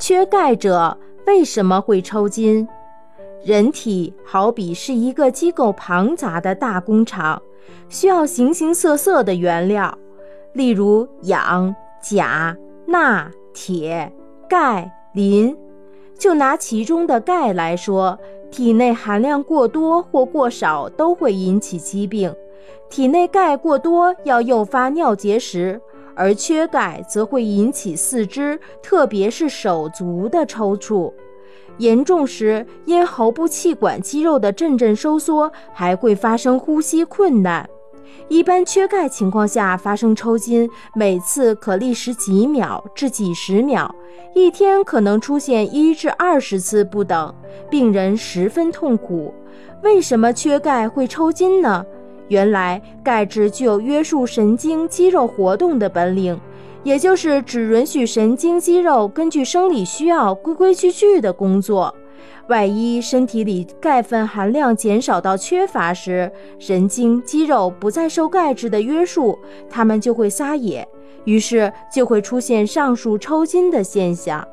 缺钙者为什么会抽筋？人体好比是一个机构庞杂的大工厂，需要形形色色的原料，例如氧、钾、钠、铁、钙、磷。就拿其中的钙来说，体内含量过多或过少都会引起疾病。体内钙过多要诱发尿结石。而缺钙则会引起四肢，特别是手足的抽搐，严重时因喉部气管肌肉的阵阵收缩，还会发生呼吸困难。一般缺钙情况下发生抽筋，每次可历时几秒至几十秒，一天可能出现一至二十次不等，病人十分痛苦。为什么缺钙会抽筋呢？原来钙质具有约束神经肌肉活动的本领，也就是只允许神经肌肉根据生理需要规规矩矩的工作。万一身体里钙分含量减少到缺乏时，神经肌肉不再受钙质的约束，它们就会撒野，于是就会出现上述抽筋的现象。